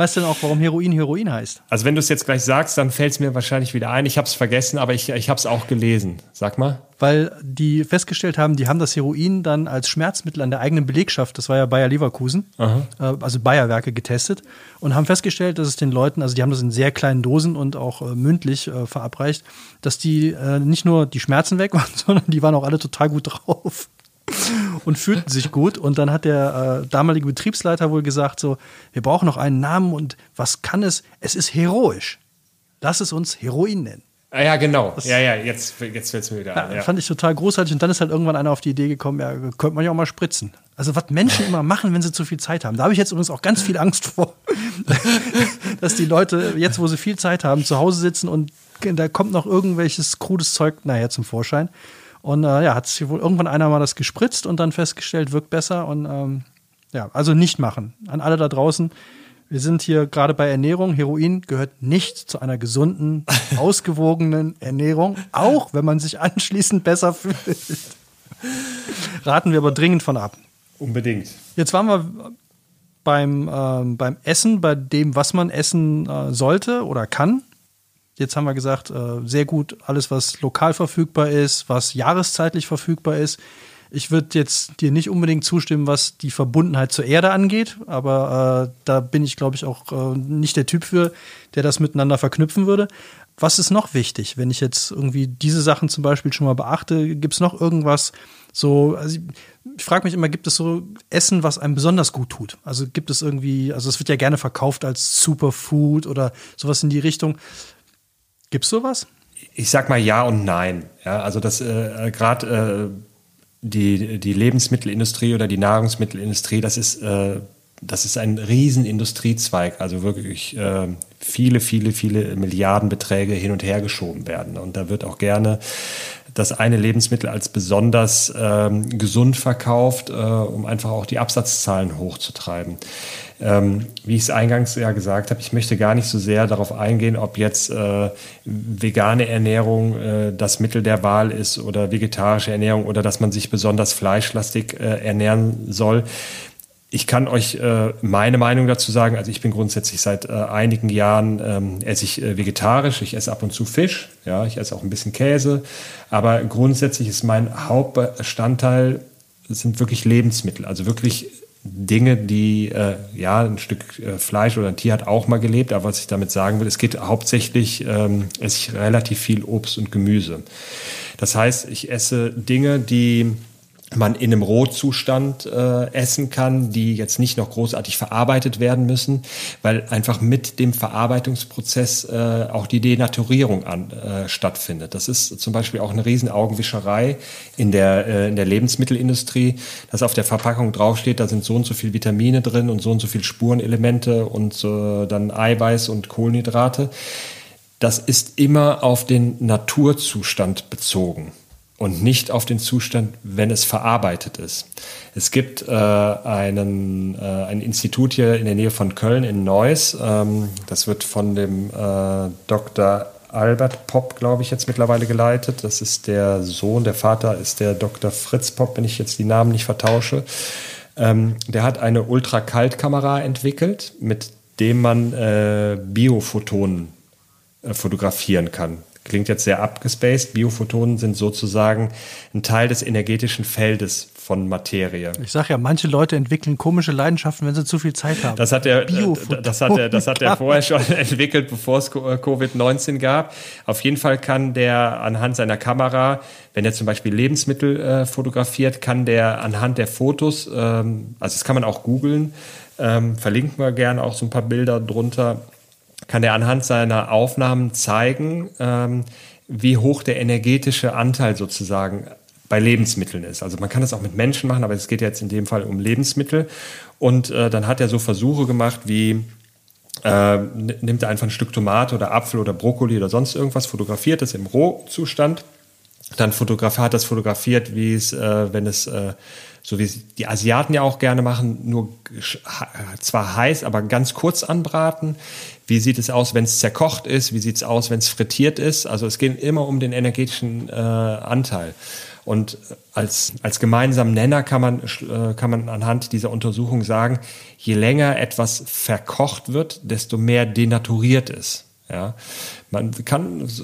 Weißt du denn auch, warum Heroin Heroin heißt? Also wenn du es jetzt gleich sagst, dann fällt es mir wahrscheinlich wieder ein. Ich habe es vergessen, aber ich, ich habe es auch gelesen. Sag mal. Weil die festgestellt haben, die haben das Heroin dann als Schmerzmittel an der eigenen Belegschaft, das war ja Bayer Leverkusen, Aha. Äh, also Bayer-Werke getestet und haben festgestellt, dass es den Leuten, also die haben das in sehr kleinen Dosen und auch äh, mündlich äh, verabreicht, dass die äh, nicht nur die Schmerzen weg waren, sondern die waren auch alle total gut drauf und fühlten sich gut. Und dann hat der äh, damalige Betriebsleiter wohl gesagt: So, wir brauchen noch einen Namen und was kann es? Es ist heroisch. Lass es uns Heroin nennen. Ah, ja, genau. Das, ja, ja, jetzt, jetzt fällt es mir wieder ja, an. Ja. Fand ich total großartig. Und dann ist halt irgendwann einer auf die Idee gekommen, ja, könnte man ja auch mal spritzen. Also, was Menschen immer machen, wenn sie zu viel Zeit haben. Da habe ich jetzt übrigens auch ganz viel Angst vor, dass die Leute jetzt, wo sie viel Zeit haben, zu Hause sitzen und da kommt noch irgendwelches krudes Zeug nachher zum Vorschein. Und äh, ja, hat sich wohl irgendwann einer mal das gespritzt und dann festgestellt, wirkt besser. Und ähm, ja, also nicht machen. An alle da draußen. Wir sind hier gerade bei Ernährung. Heroin gehört nicht zu einer gesunden, ausgewogenen Ernährung, auch wenn man sich anschließend besser fühlt. Raten wir aber dringend von ab. Unbedingt. Jetzt waren wir beim, ähm, beim Essen, bei dem, was man essen äh, sollte oder kann. Jetzt haben wir gesagt, äh, sehr gut alles, was lokal verfügbar ist, was jahreszeitlich verfügbar ist. Ich würde jetzt dir nicht unbedingt zustimmen, was die Verbundenheit zur Erde angeht, aber äh, da bin ich, glaube ich, auch äh, nicht der Typ für, der das miteinander verknüpfen würde. Was ist noch wichtig, wenn ich jetzt irgendwie diese Sachen zum Beispiel schon mal beachte? Gibt es noch irgendwas so? Also ich, ich frage mich immer, gibt es so Essen, was einem besonders gut tut? Also gibt es irgendwie, also es wird ja gerne verkauft als Superfood oder sowas in die Richtung. Gibt es sowas? Ich sag mal ja und nein. Ja, also das äh, gerade äh, die, die Lebensmittelindustrie oder die Nahrungsmittelindustrie, das ist, äh, das ist ein Riesenindustriezweig, also wirklich äh, viele, viele, viele Milliardenbeträge hin und her geschoben werden. Und da wird auch gerne das eine Lebensmittel als besonders ähm, gesund verkauft, äh, um einfach auch die Absatzzahlen hochzutreiben. Ähm, wie ich es eingangs ja gesagt habe, ich möchte gar nicht so sehr darauf eingehen, ob jetzt äh, vegane Ernährung äh, das Mittel der Wahl ist oder vegetarische Ernährung oder dass man sich besonders fleischlastig äh, ernähren soll. Ich kann euch äh, meine Meinung dazu sagen. Also ich bin grundsätzlich seit äh, einigen Jahren ähm, esse ich äh, vegetarisch. Ich esse ab und zu Fisch. Ja, ich esse auch ein bisschen Käse. Aber grundsätzlich ist mein Hauptbestandteil sind wirklich Lebensmittel. Also wirklich Dinge, die, äh, ja, ein Stück äh, Fleisch oder ein Tier hat auch mal gelebt, aber was ich damit sagen will, es geht hauptsächlich, ähm, esse ich relativ viel Obst und Gemüse. Das heißt, ich esse Dinge, die man in einem Rohzustand äh, essen kann, die jetzt nicht noch großartig verarbeitet werden müssen, weil einfach mit dem Verarbeitungsprozess äh, auch die Denaturierung an, äh, stattfindet. Das ist zum Beispiel auch eine Riesenaugenwischerei in der, äh, in der Lebensmittelindustrie, dass auf der Verpackung draufsteht, da sind so und so viel Vitamine drin und so und so viel Spurenelemente und äh, dann Eiweiß und Kohlenhydrate. Das ist immer auf den Naturzustand bezogen und nicht auf den Zustand, wenn es verarbeitet ist. Es gibt äh, einen, äh, ein Institut hier in der Nähe von Köln in Neuss. Ähm, das wird von dem äh, Dr. Albert Popp, glaube ich, jetzt mittlerweile geleitet. Das ist der Sohn, der Vater ist der Dr. Fritz Popp, wenn ich jetzt die Namen nicht vertausche. Ähm, der hat eine Ultrakaltkamera entwickelt, mit dem man äh, Biophotonen äh, fotografieren kann klingt jetzt sehr abgespaced. Biophotonen sind sozusagen ein Teil des energetischen Feldes von Materie. Ich sage ja, manche Leute entwickeln komische Leidenschaften, wenn sie zu viel Zeit haben. Das hat er, das hat er, das hat er vorher schon entwickelt, bevor es Covid-19 gab. Auf jeden Fall kann der anhand seiner Kamera, wenn er zum Beispiel Lebensmittel äh, fotografiert, kann der anhand der Fotos, ähm, also das kann man auch googeln, ähm, verlinken wir gerne auch so ein paar Bilder drunter, kann er anhand seiner Aufnahmen zeigen, ähm, wie hoch der energetische Anteil sozusagen bei Lebensmitteln ist. Also man kann das auch mit Menschen machen, aber es geht jetzt in dem Fall um Lebensmittel. Und äh, dann hat er so Versuche gemacht, wie äh, nimmt er einfach ein Stück Tomate oder Apfel oder Brokkoli oder sonst irgendwas, fotografiert es im Rohzustand, dann hat das fotografiert, wie es, äh, wenn es äh, so wie die Asiaten ja auch gerne machen, nur zwar heiß, aber ganz kurz anbraten. Wie sieht es aus, wenn es zerkocht ist? Wie sieht es aus, wenn es frittiert ist? Also es geht immer um den energetischen äh, Anteil. Und als, als gemeinsamen Nenner kann man, äh, kann man anhand dieser Untersuchung sagen, je länger etwas verkocht wird, desto mehr denaturiert ist. Ja, man kann, es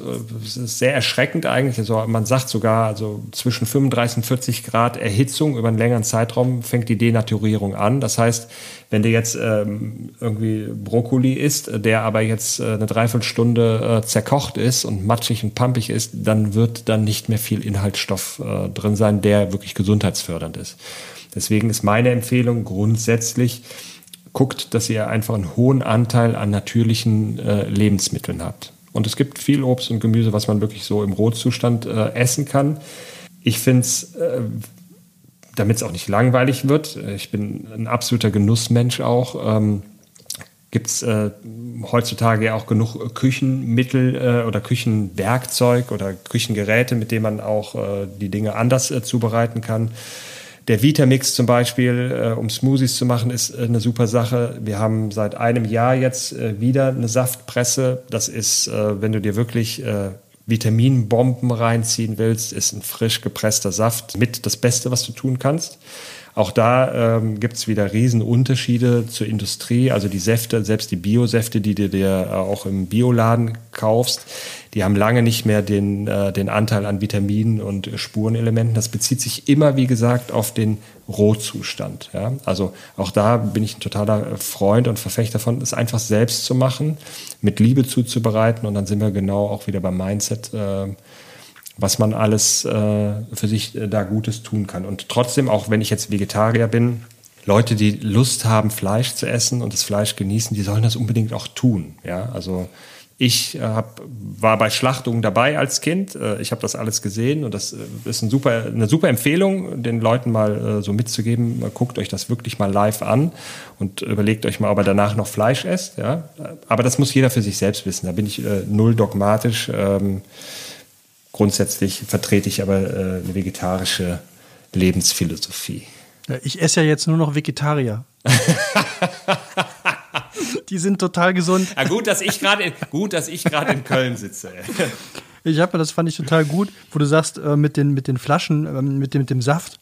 ist sehr erschreckend eigentlich, also man sagt sogar, also zwischen 35 und 40 Grad Erhitzung über einen längeren Zeitraum fängt die Denaturierung an. Das heißt, wenn du jetzt ähm, irgendwie Brokkoli isst, der aber jetzt äh, eine Dreiviertelstunde äh, zerkocht ist und matschig und pampig ist, dann wird dann nicht mehr viel Inhaltsstoff äh, drin sein, der wirklich gesundheitsfördernd ist. Deswegen ist meine Empfehlung grundsätzlich, guckt, dass ihr einfach einen hohen Anteil an natürlichen äh, Lebensmitteln habt. Und es gibt viel Obst und Gemüse, was man wirklich so im Rotzustand äh, essen kann. Ich finde es, äh, damit es auch nicht langweilig wird, äh, ich bin ein absoluter Genussmensch auch, ähm, gibt es äh, heutzutage ja auch genug Küchenmittel äh, oder Küchenwerkzeug oder Küchengeräte, mit denen man auch die Dinge anders zubereiten kann. Der Vitamix zum Beispiel, äh, um Smoothies zu machen, ist äh, eine super Sache. Wir haben seit einem Jahr jetzt äh, wieder eine Saftpresse. Das ist, äh, wenn du dir wirklich äh, Vitaminbomben reinziehen willst, ist ein frisch gepresster Saft mit das Beste, was du tun kannst. Auch da ähm, gibt es wieder Riesenunterschiede zur Industrie. Also die Säfte, selbst die Biosäfte, die du dir auch im Bioladen kaufst, die haben lange nicht mehr den, äh, den Anteil an Vitaminen und Spurenelementen. Das bezieht sich immer, wie gesagt, auf den Rohzustand. Ja? Also auch da bin ich ein totaler Freund und Verfechter von, es einfach selbst zu machen, mit Liebe zuzubereiten und dann sind wir genau auch wieder beim Mindset. Äh, was man alles äh, für sich äh, da Gutes tun kann. Und trotzdem, auch wenn ich jetzt Vegetarier bin, Leute, die Lust haben, Fleisch zu essen und das Fleisch genießen, die sollen das unbedingt auch tun. Ja, also ich äh, hab, war bei Schlachtungen dabei als Kind. Äh, ich habe das alles gesehen und das äh, ist ein super, eine super Empfehlung, den Leuten mal so mitzugeben. Guckt euch das wirklich mal live an und überlegt euch mal, ob ihr danach noch Fleisch esst. Ja? Aber das muss jeder für sich selbst wissen. Da bin ich äh, null dogmatisch. Ähm, grundsätzlich vertrete ich aber äh, eine vegetarische Lebensphilosophie. Ja, ich esse ja jetzt nur noch Vegetarier. Die sind total gesund. Ja, gut, dass ich gerade gut, dass ich gerade in Köln sitze. Ich habe, das fand ich total gut, wo du sagst äh, mit den mit den Flaschen, äh, mit dem mit dem Saft.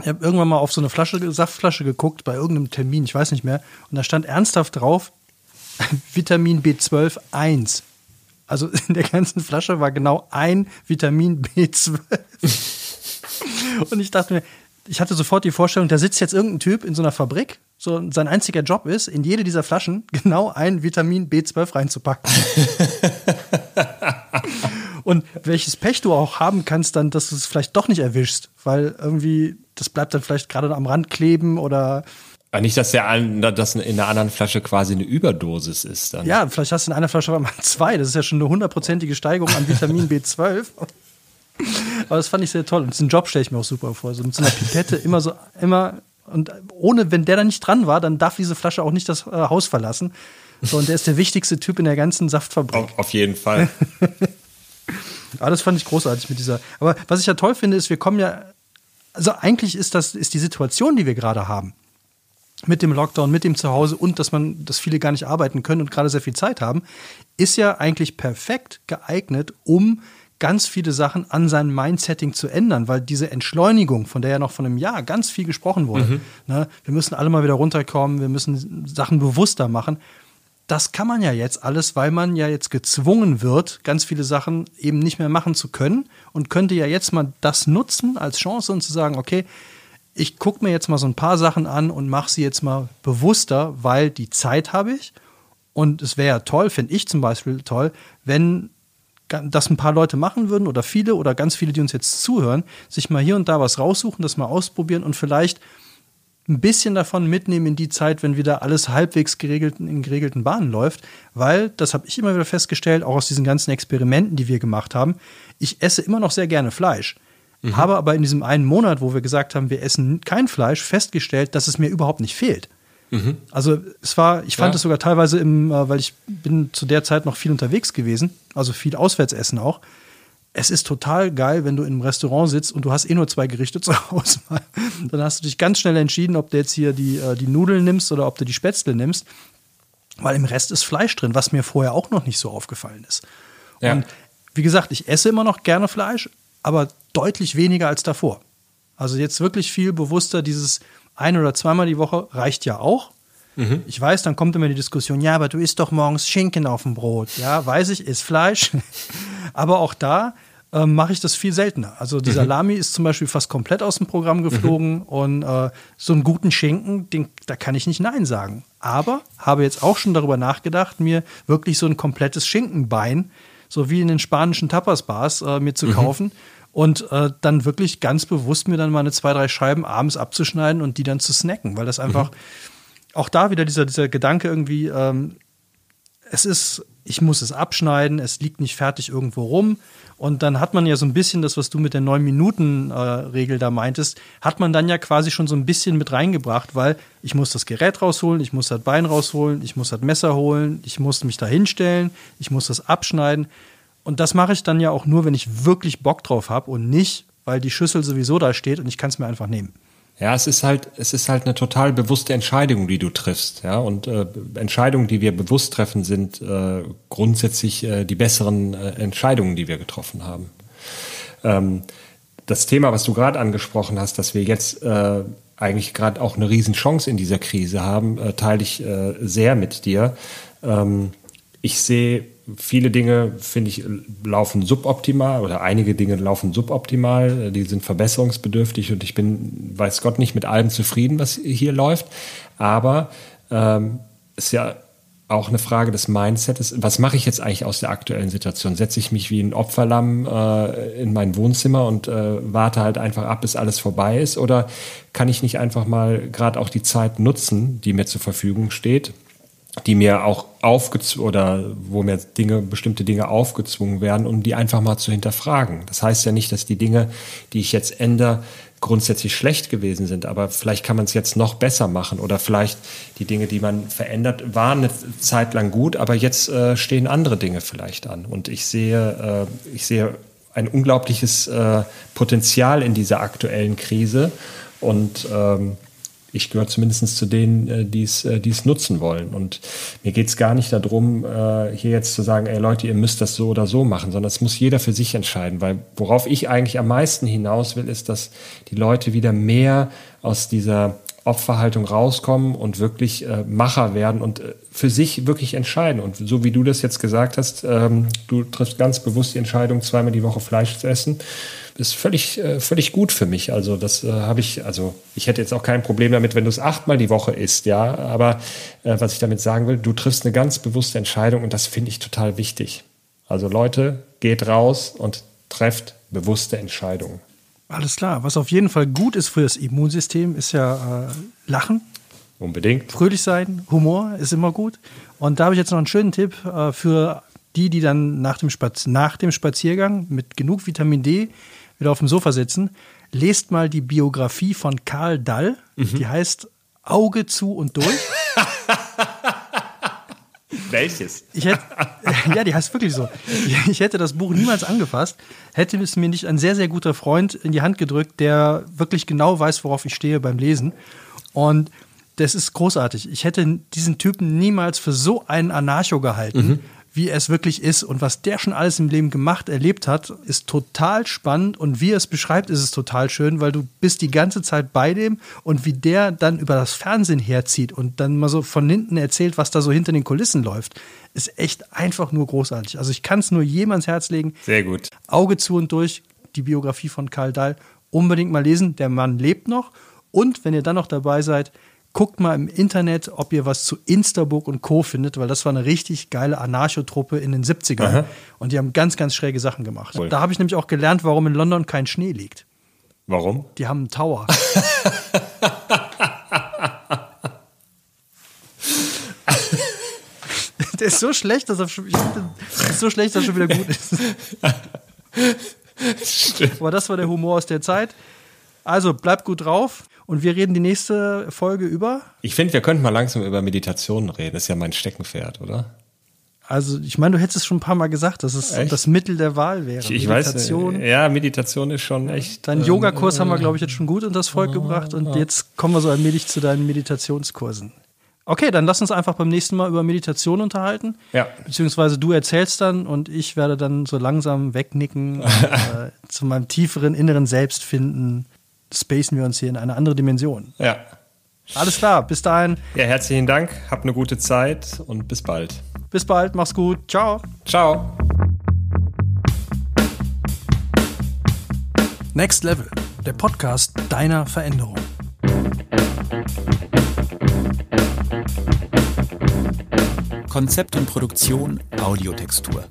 Ich habe irgendwann mal auf so eine Flasche, Saftflasche geguckt bei irgendeinem Termin, ich weiß nicht mehr, und da stand ernsthaft drauf Vitamin B12 1. Also in der ganzen Flasche war genau ein Vitamin B12. Und ich dachte mir, ich hatte sofort die Vorstellung, da sitzt jetzt irgendein Typ in so einer Fabrik, so sein einziger Job ist, in jede dieser Flaschen genau ein Vitamin B12 reinzupacken. Und welches Pech du auch haben kannst, dann, dass du es vielleicht doch nicht erwischst, weil irgendwie das bleibt dann vielleicht gerade am Rand kleben oder nicht, dass der dass in der anderen Flasche quasi eine Überdosis ist. Dann. Ja, vielleicht hast du in einer Flasche mal zwei. Das ist ja schon eine hundertprozentige Steigerung an Vitamin B12. Aber das fand ich sehr toll. Und diesen Job stelle ich mir auch super vor. So mit so einer Pipette immer so, immer, und ohne, wenn der da nicht dran war, dann darf diese Flasche auch nicht das äh, Haus verlassen. So, und der ist der wichtigste Typ in der ganzen Saftfabrik. Auf, auf jeden Fall. Aber das fand ich großartig mit dieser. Aber was ich ja toll finde, ist, wir kommen ja, also eigentlich ist das, ist die Situation, die wir gerade haben mit dem Lockdown, mit dem Zuhause und dass man, dass viele gar nicht arbeiten können und gerade sehr viel Zeit haben, ist ja eigentlich perfekt geeignet, um ganz viele Sachen an seinem Mindsetting zu ändern, weil diese Entschleunigung, von der ja noch von einem Jahr ganz viel gesprochen wurde, mhm. ne, wir müssen alle mal wieder runterkommen, wir müssen Sachen bewusster machen, das kann man ja jetzt alles, weil man ja jetzt gezwungen wird, ganz viele Sachen eben nicht mehr machen zu können und könnte ja jetzt mal das nutzen als Chance und zu sagen, okay, ich gucke mir jetzt mal so ein paar Sachen an und mache sie jetzt mal bewusster, weil die Zeit habe ich. Und es wäre ja toll, finde ich zum Beispiel toll, wenn das ein paar Leute machen würden oder viele oder ganz viele, die uns jetzt zuhören, sich mal hier und da was raussuchen, das mal ausprobieren und vielleicht ein bisschen davon mitnehmen in die Zeit, wenn wieder alles halbwegs geregelt, in geregelten Bahnen läuft. Weil, das habe ich immer wieder festgestellt, auch aus diesen ganzen Experimenten, die wir gemacht haben, ich esse immer noch sehr gerne Fleisch. Mhm. Habe aber in diesem einen Monat, wo wir gesagt haben, wir essen kein Fleisch, festgestellt, dass es mir überhaupt nicht fehlt. Mhm. Also es war, ich fand es sogar teilweise im, äh, weil ich bin zu der Zeit noch viel unterwegs gewesen, also viel Auswärtsessen auch. Es ist total geil, wenn du in einem Restaurant sitzt und du hast eh nur zwei Gerichte zur Auswahl. Dann hast du dich ganz schnell entschieden, ob du jetzt hier die, äh, die Nudeln nimmst oder ob du die Spätzle nimmst. Weil im Rest ist Fleisch drin, was mir vorher auch noch nicht so aufgefallen ist. Ja. Und wie gesagt, ich esse immer noch gerne Fleisch, aber deutlich weniger als davor. Also jetzt wirklich viel bewusster, dieses ein- oder zweimal die Woche reicht ja auch. Mhm. Ich weiß, dann kommt immer die Diskussion, ja, aber du isst doch morgens Schinken auf dem Brot. Ja, weiß ich, ist Fleisch. aber auch da äh, mache ich das viel seltener. Also die mhm. Salami ist zum Beispiel fast komplett aus dem Programm geflogen mhm. und äh, so einen guten Schinken, den, da kann ich nicht Nein sagen. Aber habe jetzt auch schon darüber nachgedacht, mir wirklich so ein komplettes Schinkenbein, so wie in den spanischen Tapas-Bars, äh, mir zu mhm. kaufen und äh, dann wirklich ganz bewusst mir dann meine zwei, drei Scheiben abends abzuschneiden und die dann zu snacken, weil das einfach mhm. auch da wieder dieser, dieser Gedanke irgendwie, ähm, es ist ich muss es abschneiden, es liegt nicht fertig irgendwo rum. Und dann hat man ja so ein bisschen das, was du mit der 9-Minuten-Regel da meintest, hat man dann ja quasi schon so ein bisschen mit reingebracht, weil ich muss das Gerät rausholen, ich muss das Bein rausholen, ich muss das Messer holen, ich muss mich da hinstellen, ich muss das abschneiden. Und das mache ich dann ja auch nur, wenn ich wirklich Bock drauf habe und nicht, weil die Schüssel sowieso da steht und ich kann es mir einfach nehmen. Ja, es ist halt, es ist halt eine total bewusste Entscheidung, die du triffst. Ja, und äh, Entscheidungen, die wir bewusst treffen, sind äh, grundsätzlich äh, die besseren äh, Entscheidungen, die wir getroffen haben. Ähm, das Thema, was du gerade angesprochen hast, dass wir jetzt äh, eigentlich gerade auch eine Riesenchance in dieser Krise haben, äh, teile ich sehr mit dir. Ähm, ich sehe viele Dinge, finde ich, laufen suboptimal oder einige Dinge laufen suboptimal, die sind verbesserungsbedürftig und ich bin, weiß Gott, nicht mit allem zufrieden, was hier läuft. Aber ähm, ist ja auch eine Frage des Mindsets. Was mache ich jetzt eigentlich aus der aktuellen Situation? Setze ich mich wie ein Opferlamm äh, in mein Wohnzimmer und äh, warte halt einfach ab, bis alles vorbei ist? Oder kann ich nicht einfach mal gerade auch die Zeit nutzen, die mir zur Verfügung steht? Die mir auch aufgezwungen oder wo mir Dinge, bestimmte Dinge aufgezwungen werden, um die einfach mal zu hinterfragen. Das heißt ja nicht, dass die Dinge, die ich jetzt ändere, grundsätzlich schlecht gewesen sind, aber vielleicht kann man es jetzt noch besser machen oder vielleicht die Dinge, die man verändert, waren eine Zeit lang gut, aber jetzt äh, stehen andere Dinge vielleicht an. Und ich sehe, äh, ich sehe ein unglaubliches äh, Potenzial in dieser aktuellen Krise und ähm, ich gehöre zumindest zu denen, äh, die es äh, die es nutzen wollen. Und mir geht es gar nicht darum, äh, hier jetzt zu sagen, ey Leute, ihr müsst das so oder so machen, sondern es muss jeder für sich entscheiden. Weil worauf ich eigentlich am meisten hinaus will, ist, dass die Leute wieder mehr aus dieser Opferhaltung rauskommen und wirklich äh, Macher werden und äh, für sich wirklich entscheiden. Und so wie du das jetzt gesagt hast, ähm, du triffst ganz bewusst die Entscheidung, zweimal die Woche Fleisch zu essen ist völlig, äh, völlig gut für mich. Also das äh, habe ich, also ich hätte jetzt auch kein Problem damit, wenn du es achtmal die Woche isst, ja. Aber äh, was ich damit sagen will, du triffst eine ganz bewusste Entscheidung und das finde ich total wichtig. Also Leute, geht raus und trefft bewusste Entscheidungen. Alles klar. Was auf jeden Fall gut ist für das Immunsystem, ist ja äh, Lachen. Unbedingt. Fröhlich sein, Humor ist immer gut. Und da habe ich jetzt noch einen schönen Tipp äh, für die, die dann nach dem, Spaz nach dem Spaziergang mit genug Vitamin D wieder auf dem Sofa sitzen, lest mal die Biografie von Karl Dall. Mhm. Die heißt Auge zu und durch. Welches? Hätte, ja, die heißt wirklich so. Ich hätte das Buch niemals angefasst, hätte es mir nicht ein sehr, sehr guter Freund in die Hand gedrückt, der wirklich genau weiß, worauf ich stehe beim Lesen. Und das ist großartig. Ich hätte diesen Typen niemals für so einen Anarcho gehalten. Mhm wie es wirklich ist und was der schon alles im Leben gemacht, erlebt hat, ist total spannend und wie er es beschreibt, ist es total schön, weil du bist die ganze Zeit bei dem und wie der dann über das Fernsehen herzieht und dann mal so von hinten erzählt, was da so hinter den Kulissen läuft, ist echt einfach nur großartig. Also ich kann es nur jedem ans Herz legen. Sehr gut. Auge zu und durch, die Biografie von Karl Dahl, unbedingt mal lesen. Der Mann lebt noch und wenn ihr dann noch dabei seid, guckt mal im Internet, ob ihr was zu Instabook und Co. findet, weil das war eine richtig geile Anarchotruppe in den 70ern. Aha. Und die haben ganz, ganz schräge Sachen gemacht. Cool. Da habe ich nämlich auch gelernt, warum in London kein Schnee liegt. Warum? Die haben einen Tower. Der ist so schlecht, dass er schon, so schlecht, dass er schon wieder gut ist. Stimmt. Aber das war der Humor aus der Zeit. Also bleibt gut drauf. Und wir reden die nächste Folge über? Ich finde, wir könnten mal langsam über Meditationen reden. Das ist ja mein Steckenpferd, oder? Also, ich meine, du hättest es schon ein paar Mal gesagt, dass es echt? das Mittel der Wahl wäre. Ich, ich Meditation. weiß, ja, Meditation ist schon echt. Deinen ähm, Yogakurs äh, haben wir, glaube ich, jetzt schon gut unter das Volk äh, gebracht und äh. jetzt kommen wir so allmählich zu deinen Meditationskursen. Okay, dann lass uns einfach beim nächsten Mal über Meditation unterhalten. Ja. Beziehungsweise du erzählst dann und ich werde dann so langsam wegnicken, und, äh, zu meinem tieferen inneren Selbst finden spacen wir uns hier in eine andere Dimension. Ja. Alles klar, bis dahin. Ja, herzlichen Dank, habt eine gute Zeit und bis bald. Bis bald, mach's gut. Ciao. Ciao. Next Level, der Podcast deiner Veränderung. Konzept und Produktion Audiotextur.